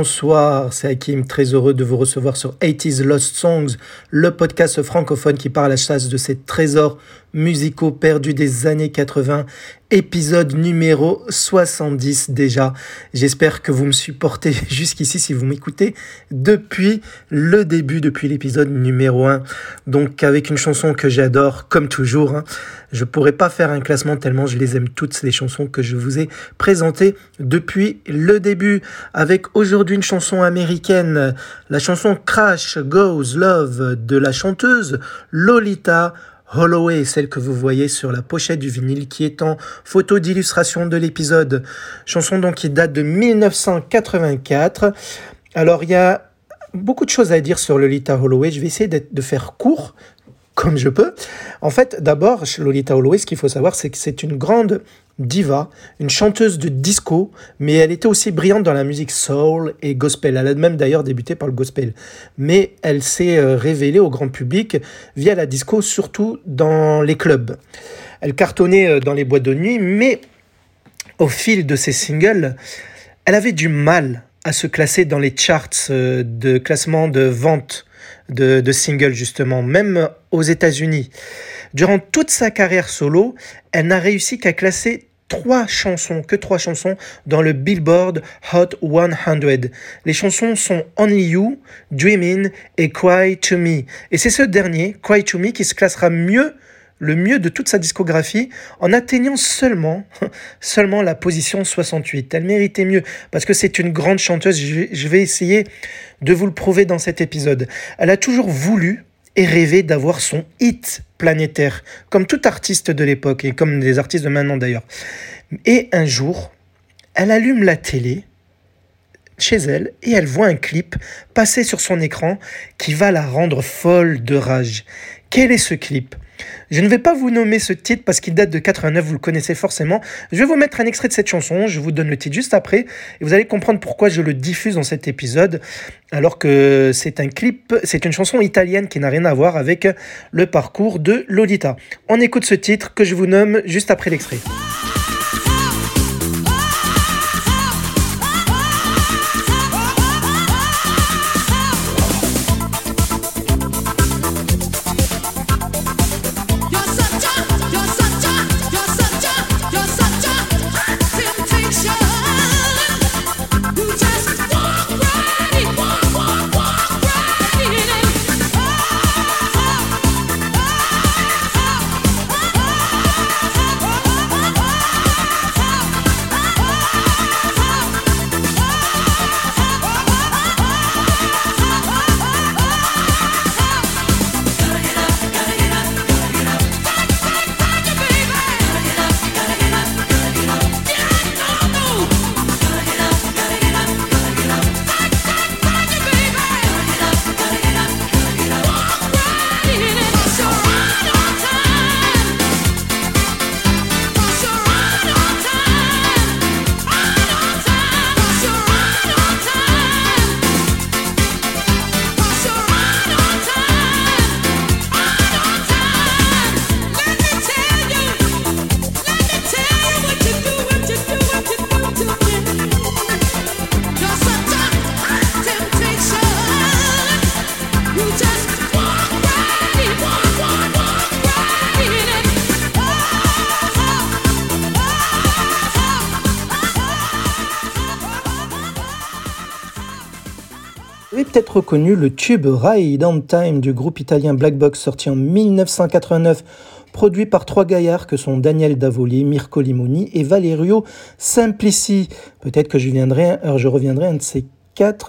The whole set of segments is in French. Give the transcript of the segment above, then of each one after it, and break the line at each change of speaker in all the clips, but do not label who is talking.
Bonsoir, c'est Hakim, très heureux de vous recevoir sur 80s Lost Songs, le podcast francophone qui part à la chasse de ces trésors musicaux perdus des années 80, épisode numéro 70 déjà. J'espère que vous me supportez jusqu'ici si vous m'écoutez depuis le début, depuis l'épisode numéro 1. Donc avec une chanson que j'adore, comme toujours. Hein. Je pourrais pas faire un classement tellement je les aime toutes, les chansons que je vous ai présentées depuis le début. Avec aujourd'hui une chanson américaine, la chanson Crash Goes Love de la chanteuse Lolita Holloway, celle que vous voyez sur la pochette du vinyle qui est en photo d'illustration de l'épisode. Chanson donc qui date de 1984. Alors il y a beaucoup de choses à dire sur Lolita Holloway. Je vais essayer de faire court comme je peux. En fait, d'abord, Lolita Holloway, ce qu'il faut savoir, c'est que c'est une grande diva, une chanteuse de disco, mais elle était aussi brillante dans la musique soul et gospel. Elle a même d'ailleurs débuté par le gospel. Mais elle s'est euh, révélée au grand public via la disco, surtout dans les clubs. Elle cartonnait euh, dans les boîtes de nuit, mais au fil de ses singles, elle avait du mal à se classer dans les charts euh, de classement de vente de, singles, justement, même aux États-Unis. Durant toute sa carrière solo, elle n'a réussi qu'à classer trois chansons, que trois chansons dans le Billboard Hot 100. Les chansons sont Only You, Dreamin' et Cry to Me. Et c'est ce dernier, Cry to Me, qui se classera mieux le mieux de toute sa discographie en atteignant seulement, seulement la position 68. Elle méritait mieux parce que c'est une grande chanteuse. Je vais essayer de vous le prouver dans cet épisode. Elle a toujours voulu et rêvé d'avoir son hit planétaire, comme tout artiste de l'époque et comme des artistes de maintenant d'ailleurs. Et un jour, elle allume la télé chez elle et elle voit un clip passer sur son écran qui va la rendre folle de rage. Quel est ce clip? Je ne vais pas vous nommer ce titre parce qu'il date de 89, vous le connaissez forcément. Je vais vous mettre un extrait de cette chanson, je vous donne le titre juste après et vous allez comprendre pourquoi je le diffuse dans cet épisode alors que c'est un clip, c'est une chanson italienne qui n'a rien à voir avec le parcours de Lolita. On écoute ce titre que je vous nomme juste après l'extrait. Peut-être reconnu le tube Ride on Time du groupe italien Black Box sorti en 1989 produit par trois gaillards que sont Daniel Davoli, Mirko Limoni et Valerio Simplici. Peut-être que je, viendrai, je reviendrai un de ces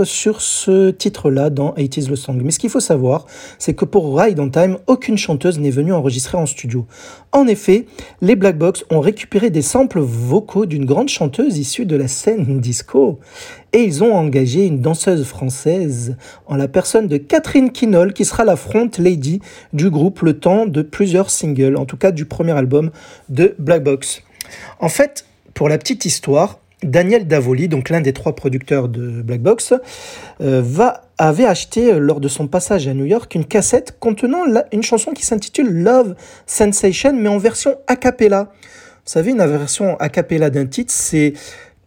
sur ce titre-là dans 80s Le Song. Mais ce qu'il faut savoir, c'est que pour Ride on Time, aucune chanteuse n'est venue enregistrer en studio. En effet, les Black Box ont récupéré des samples vocaux d'une grande chanteuse issue de la scène disco. Et ils ont engagé une danseuse française en la personne de Catherine Kinol, qui sera la front lady du groupe le temps de plusieurs singles, en tout cas du premier album de Black Box. En fait, pour la petite histoire, Daniel Davoli, donc l'un des trois producteurs de Black Box, euh, va, avait acheté euh, lors de son passage à New York une cassette contenant une chanson qui s'intitule Love Sensation, mais en version a cappella. Vous savez, une version a cappella d'un titre, c'est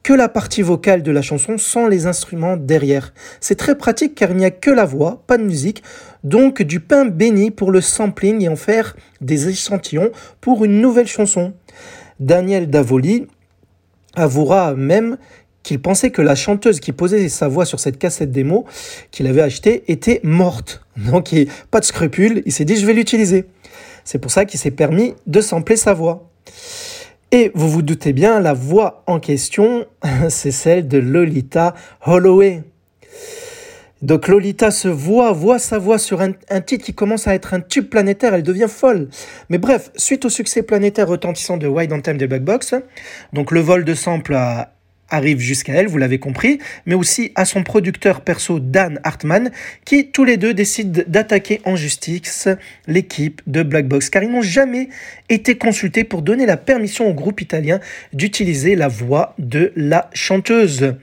que la partie vocale de la chanson sans les instruments derrière. C'est très pratique car il n'y a que la voix, pas de musique, donc du pain béni pour le sampling et en faire des échantillons pour une nouvelle chanson. Daniel Davoli avouera même qu'il pensait que la chanteuse qui posait sa voix sur cette cassette démo qu'il avait achetée était morte. Donc, il, pas de scrupule, il s'est dit je vais l'utiliser. C'est pour ça qu'il s'est permis de sampler sa voix. Et vous vous doutez bien, la voix en question, c'est celle de Lolita Holloway. Donc Lolita se voit, voit sa voix sur un, titre qui commence à être un tube planétaire, elle devient folle. Mais bref, suite au succès planétaire retentissant de Wide on Time des Black Box, donc le vol de sample arrive jusqu'à elle, vous l'avez compris, mais aussi à son producteur perso Dan Hartman, qui tous les deux décident d'attaquer en justice l'équipe de Black Box, car ils n'ont jamais été consultés pour donner la permission au groupe italien d'utiliser la voix de la chanteuse.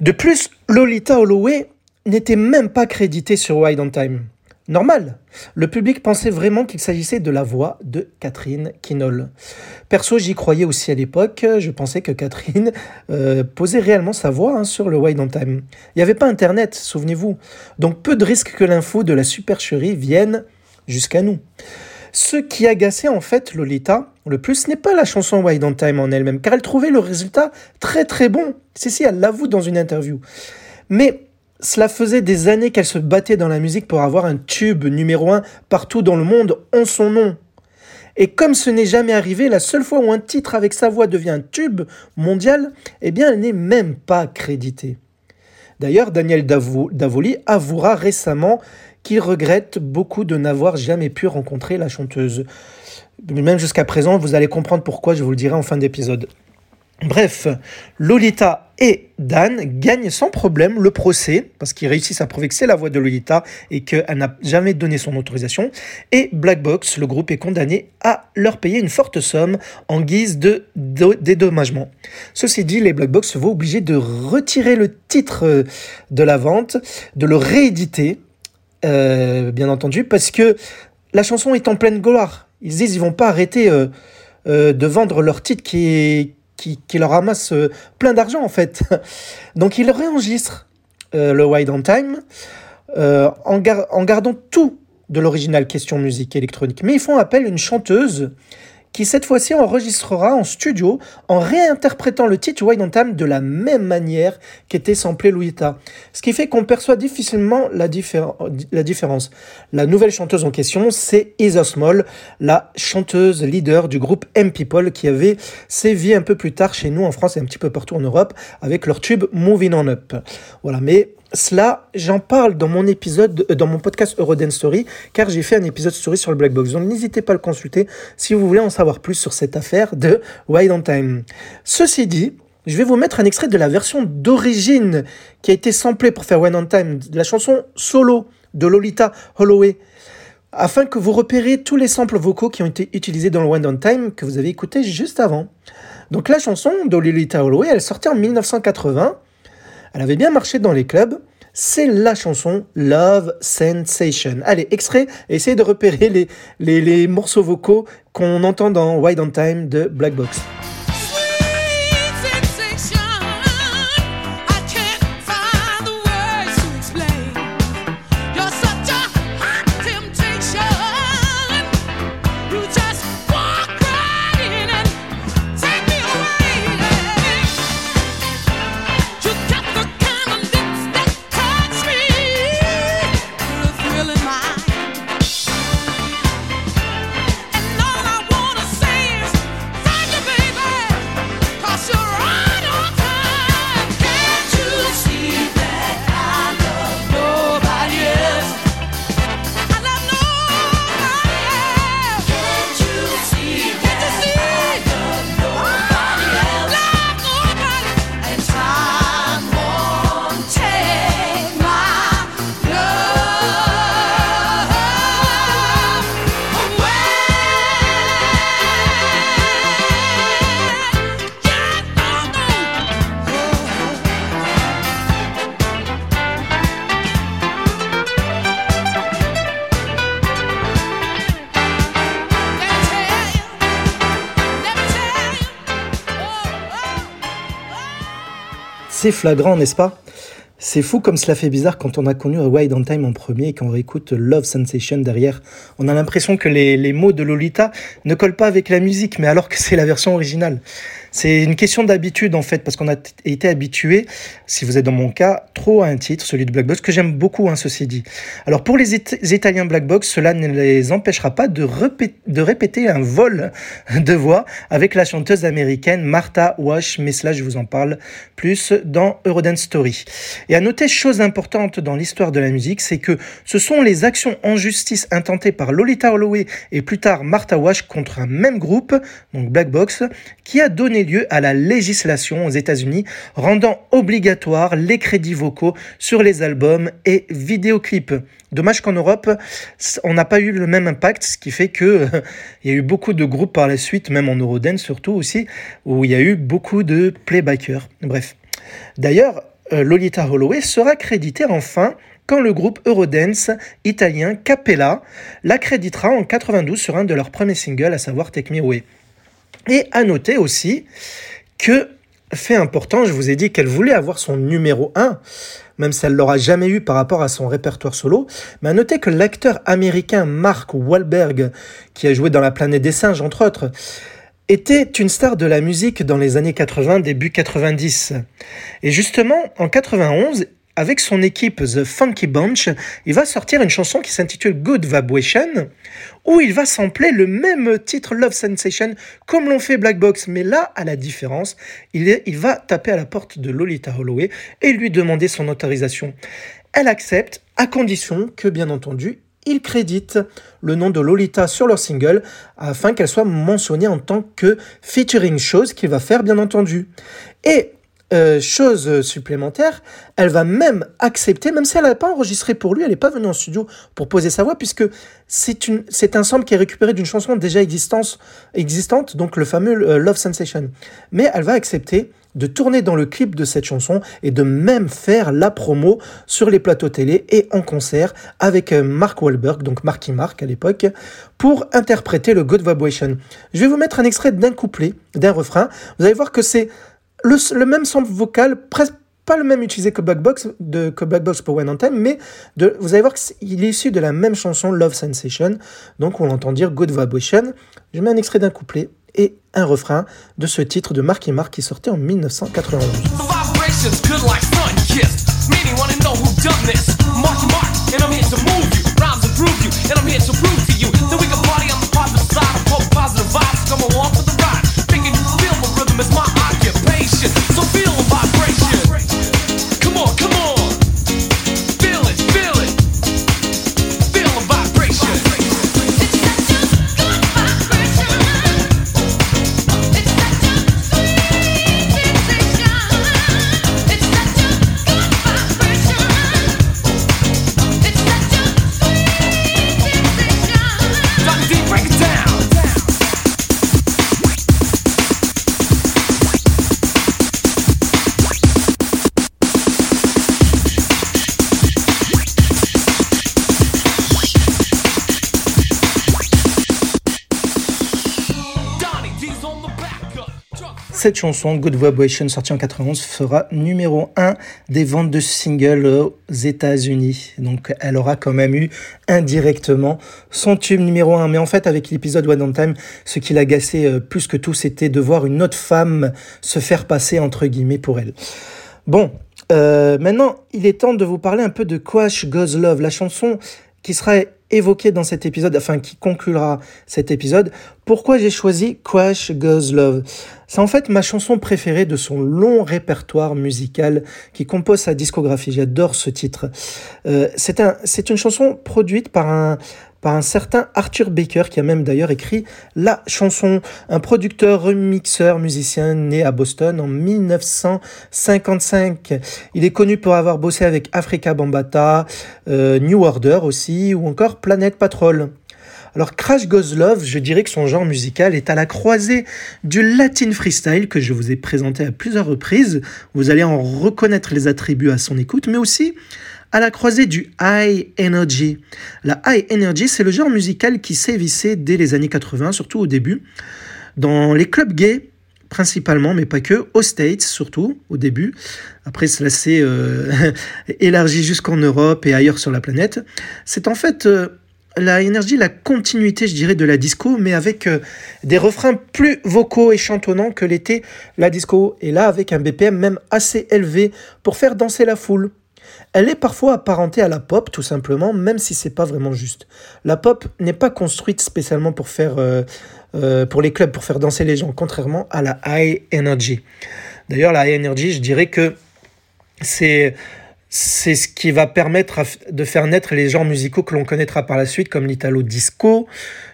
De plus, Lolita Holloway n'était même pas crédité sur Wide on Time. Normal. Le public pensait vraiment qu'il s'agissait de la voix de Catherine Kinol. Perso, j'y croyais aussi à l'époque. Je pensais que Catherine euh, posait réellement sa voix hein, sur le Wide on Time. Il n'y avait pas Internet, souvenez-vous. Donc peu de risques que l'info de la supercherie vienne jusqu'à nous. Ce qui agaçait en fait Lolita le plus n'est pas la chanson Wide on Time en elle-même, car elle trouvait le résultat très très bon. C'est si elle l'avoue dans une interview. Mais cela faisait des années qu'elle se battait dans la musique pour avoir un tube numéro 1 partout dans le monde en son nom. Et comme ce n'est jamais arrivé, la seule fois où un titre avec sa voix devient un tube mondial, eh bien elle n'est même pas créditée. D'ailleurs, Daniel Davoli avouera récemment qu'il regrette beaucoup de n'avoir jamais pu rencontrer la chanteuse. Même jusqu'à présent, vous allez comprendre pourquoi, je vous le dirai en fin d'épisode. Bref, Lolita et Dan gagnent sans problème le procès parce qu'ils réussissent à prouver que c'est la voix de Lolita et qu'elle n'a jamais donné son autorisation. Et Black Box, le groupe, est condamné à leur payer une forte somme en guise de, dédommagement. Ceci dit, les Black Box vont obligés de retirer le titre euh, de la vente, de le rééditer, euh, bien entendu, parce que la chanson est en pleine gloire. Ils disent ils vont pas arrêter euh, de vendre leur titre qui est qui, leur ramasse euh, plein d'argent en fait. Donc ils réenregistrent euh, le Wide on Time euh, en, en gardant tout de l'original question musique électronique. Mais ils font appel à une chanteuse qui cette fois-ci enregistrera en studio en réinterprétant le titre Wine on Time de la même manière qu'était samplé Louita. Ce qui fait qu'on perçoit difficilement la, la, différence. La nouvelle chanteuse en question, c'est Isa Small, la chanteuse leader du groupe M People qui avait sévi un peu plus tard chez nous en France et un petit peu partout en Europe avec leur tube Moving On Up. Voilà, mais cela, j'en parle dans mon épisode, euh, dans mon podcast Eurodance Story, car j'ai fait un épisode story sur le Black Box. Donc n'hésitez pas à le consulter si vous voulez en savoir plus sur cette affaire de Wide on Time. Ceci dit, je vais vous mettre un extrait de la version d'origine qui a été samplée pour faire Wide on Time, la chanson solo de Lolita Holloway, afin que vous repérez tous les samples vocaux qui ont été utilisés dans le Wide on Time que vous avez écouté juste avant. Donc la chanson de Lolita Holloway, elle sortait en 1980 elle avait bien marché dans les clubs. C'est la chanson Love Sensation. Allez, extrait, essayez de repérer les, morceaux vocaux qu'on entend dans Wide on Time de Black Box. C'est flagrant, n'est-ce pas? C'est fou comme cela fait bizarre quand on a connu Wide on Time en premier et qu'on réécoute Love Sensation derrière. On a l'impression que les, mots de Lolita ne collent pas avec la musique, mais alors que c'est la version originale. C'est une question d'habitude en fait, parce qu'on a été habitué, si vous êtes dans mon cas, trop à un titre, celui de Black Box, que j'aime beaucoup, hein, ceci dit. Alors pour les, Italiens Black Box, cela ne les empêchera pas de, de répéter un vol de voix avec la chanteuse américaine Martha Wash, mais cela je vous en parle plus dans Eurodance Story. Et à noter, chose importante dans l'histoire de la musique, c'est que ce sont les actions en justice intentées par Lolita Holloway et plus tard Martha Wash contre un même groupe, donc Black Box, qui a donné lieu à la législation aux États-Unis rendant obligatoire les crédits vocaux sur les albums et vidéoclips. Dommage qu'en Europe, on n'a pas eu le même impact, ce qui fait que il y a eu beaucoup de groupes par la suite, même en Eurodance surtout aussi, où il y a eu beaucoup de playbackers. Bref. D'ailleurs, euh, Lolita Holloway sera créditée enfin quand le groupe Eurodance italien Capella l'accréditera en 92 sur un de leurs premiers singles, à savoir Take Me Away. Et à noter aussi que, fait important, je vous ai dit qu'elle voulait avoir son numéro 1, même si elle l'aura jamais eu par rapport à son répertoire solo. Mais à noter que l'acteur américain Mark Wahlberg, qui a joué dans La planète des singes, entre autres, était une star de la musique dans les années 80, début 90. Et justement, en 91, avec son équipe The Funky Bunch, il va sortir une chanson qui s'intitule Good Vibration, où il va sampler le même titre Love Sensation comme l'ont fait Black Box. Mais là, à la différence, il, va taper à la porte de Lolita Holloway et lui demander son autorisation. Elle accepte à condition que, bien entendu, il crédite le nom de Lolita sur leur single afin qu'elle soit mentionnée en tant que featuring, chose qu'il va faire bien entendu. Et euh, chose supplémentaire, elle va même accepter, même si elle n'a pas enregistré pour lui, elle n'est pas venue en studio pour poser sa voix, puisque c'est, un sample qui est récupéré d'une chanson déjà existante, existante, donc le fameux euh, Love Sensation. Mais elle va accepter de tourner dans le clip de cette chanson et de même faire la promo sur les plateaux télé et en concert avec euh, Mark Wahlberg, donc Marky Mark à l'époque, pour interpréter le Good Vibration. Je vais vous mettre un extrait d'un couplet, d'un refrain. Vous allez voir que c'est le, même sample vocal, presque pas le même utilisé que Black Box, de, que pour One Anthem, mais de, vous allez voir qu'il est issu de la même chanson Love Sensation, donc on l'entend dire Good Vibration. Je mets un extrait d'un couplet et un refrain de ce titre de Marky Mark qui sortait en 1991. Cette chanson, Good Vibration, sortie en 91, fera numéro 1 des ventes de singles aux États-Unis. Donc elle aura quand même eu indirectement son tube numéro 1. Mais en fait, avec l'épisode One on Time, ce qui l'agaçait euh, plus que tout, c'était de voir une autre femme se faire passer entre guillemets pour elle. Bon, euh, maintenant, il est temps de vous parler un peu de Quash Goes Love, la chanson qui sera évoqué dans cet épisode, enfin qui conclura cet épisode, pourquoi j'ai choisi Crash Goes Love? C'est en fait ma chanson préférée de son long répertoire musical qui compose sa discographie. J'adore ce titre. Euh, c'est un, une chanson produite par un, par un certain Arthur Baker, qui a même d'ailleurs écrit la chanson, un producteur, remixeur, musicien né à Boston en 1955. Il est connu pour avoir bossé avec Africa Bambata, euh, New Order aussi, ou encore Planet Patrol. Alors Crash Goes Love, je dirais que son genre musical est à la croisée du latin freestyle que je vous ai présenté à plusieurs reprises. Vous allez en reconnaître les attributs à son écoute, mais aussi à la croisée du high energy. La high energy, c'est le genre musical qui sévissait dès les années 80, surtout au début, dans les clubs gays principalement, mais pas que, aux States surtout, au début. Après, cela s'est euh, élargi jusqu'en Europe et ailleurs sur la planète. C'est en fait euh, la énergie, la continuité, je dirais, de la disco, mais avec euh, des refrains plus vocaux et chantonnants que l'était la disco. Et là, avec un BPM même assez élevé pour faire danser la foule. Elle est parfois apparentée à la pop, tout simplement, même si c'est pas vraiment juste. La pop n'est pas construite spécialement pour faire, euh, euh, pour les clubs, pour faire danser les gens, contrairement à la high energy. D'ailleurs, la high energy, je dirais que c'est c'est ce qui va permettre de faire naître les genres musicaux que l'on connaîtra par la suite, comme l'italo disco,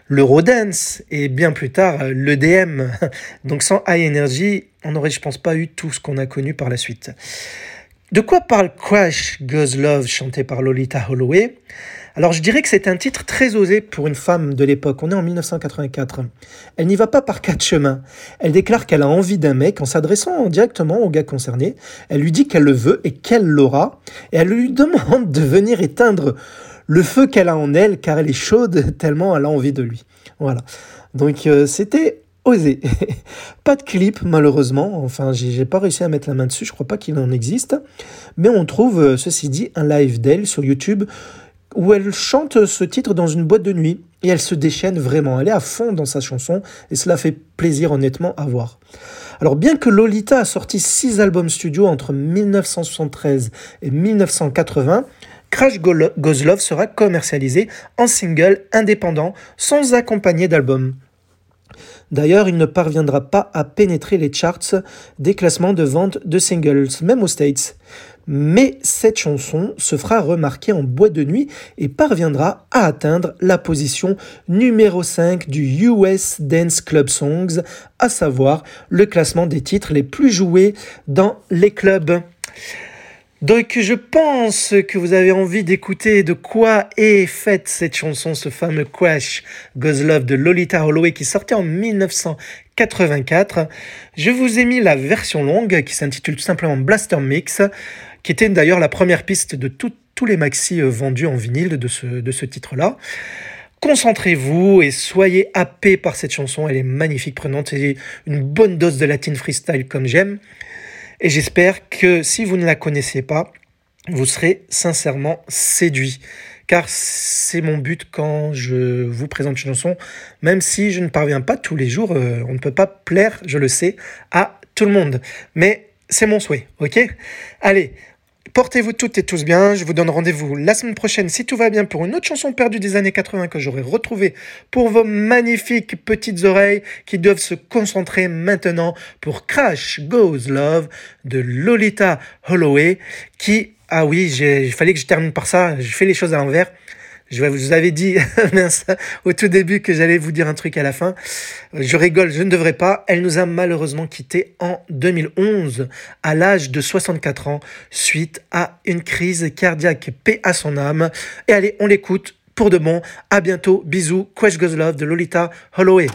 l'eurodance et bien plus tard l'EDM. Donc sans high energy, on n'aurait, je pense, pas eu tout ce qu'on a connu par la suite. De quoi parle Crash Goes Love chanté par Lolita Holloway? Alors je dirais que c'est un titre très osé pour une femme de l'époque. On est en 1984. Elle n'y va pas par quatre chemins. Elle déclare qu'elle a envie d'un mec en s'adressant directement au gars concerné. Elle lui dit qu'elle le veut et qu'elle l'aura. Et elle lui demande de venir éteindre le feu qu'elle a en elle car elle est chaude tellement elle a envie de lui. Voilà. Donc euh, c'était osé. pas de clip, malheureusement. Enfin, j'ai pas réussi à mettre la main dessus. Je crois pas qu'il en existe. Mais on trouve, euh, ceci dit, un live d'elle sur YouTube où elle chante ce titre dans une boîte de nuit. Et elle se déchaîne vraiment. Elle est à fond dans sa chanson. Et cela fait plaisir, honnêtement, à voir. Alors, bien que Lolita a sorti six albums studio entre 1973 et 1980, Crash Goes Love sera commercialisé en single indépendant sans accompagner d'album. D'ailleurs, il ne parviendra pas à pénétrer les charts des classements de vente de singles, même aux States. Mais cette chanson se fera remarquer en boîte de nuit et parviendra à atteindre la position numéro 5 du US Dance Club Songs, à savoir le classement des titres les plus joués dans les clubs. Donc je pense que vous avez envie d'écouter de quoi est faite cette chanson, ce fameux Crash Goes Love de Lolita Holloway qui sortait en 1984. Je vous ai mis la version longue qui s'intitule tout simplement Blaster Mix, qui était d'ailleurs la première piste de tous les maxi euh, vendus en vinyle de ce, de ce titre-là. Concentrez-vous et soyez happés par cette chanson, elle est magnifique, prenante, c'est une bonne dose de latine freestyle comme j'aime. Et j'espère que si vous ne la connaissez pas, vous serez sincèrement séduit. Car c'est mon but quand je vous présente une chanson, même si je ne parviens pas tous les jours, euh, on ne peut pas plaire, je le sais, à tout le monde. Mais c'est mon souhait, ok? Allez, Portez-vous toutes et tous bien. Je vous donne rendez-vous la semaine prochaine, si tout va bien, pour une autre chanson perdue des années 80 que j'aurai retrouvée pour vos magnifiques petites oreilles qui doivent se concentrer maintenant pour Crash Goes Love de Lolita Holloway qui, ah oui, il fallait que je termine par ça. Je fais les choses à l'envers. Je vous avais dit au tout début que j'allais vous dire un truc à la fin. Je rigole, je ne devrais pas. Elle nous a malheureusement quittés en 2011 à l'âge de 64 ans suite à une crise cardiaque. Paix à son âme. Et allez, on l'écoute pour de bon. À bientôt. Bisous. Quest Goes Love de Lolita Holloway.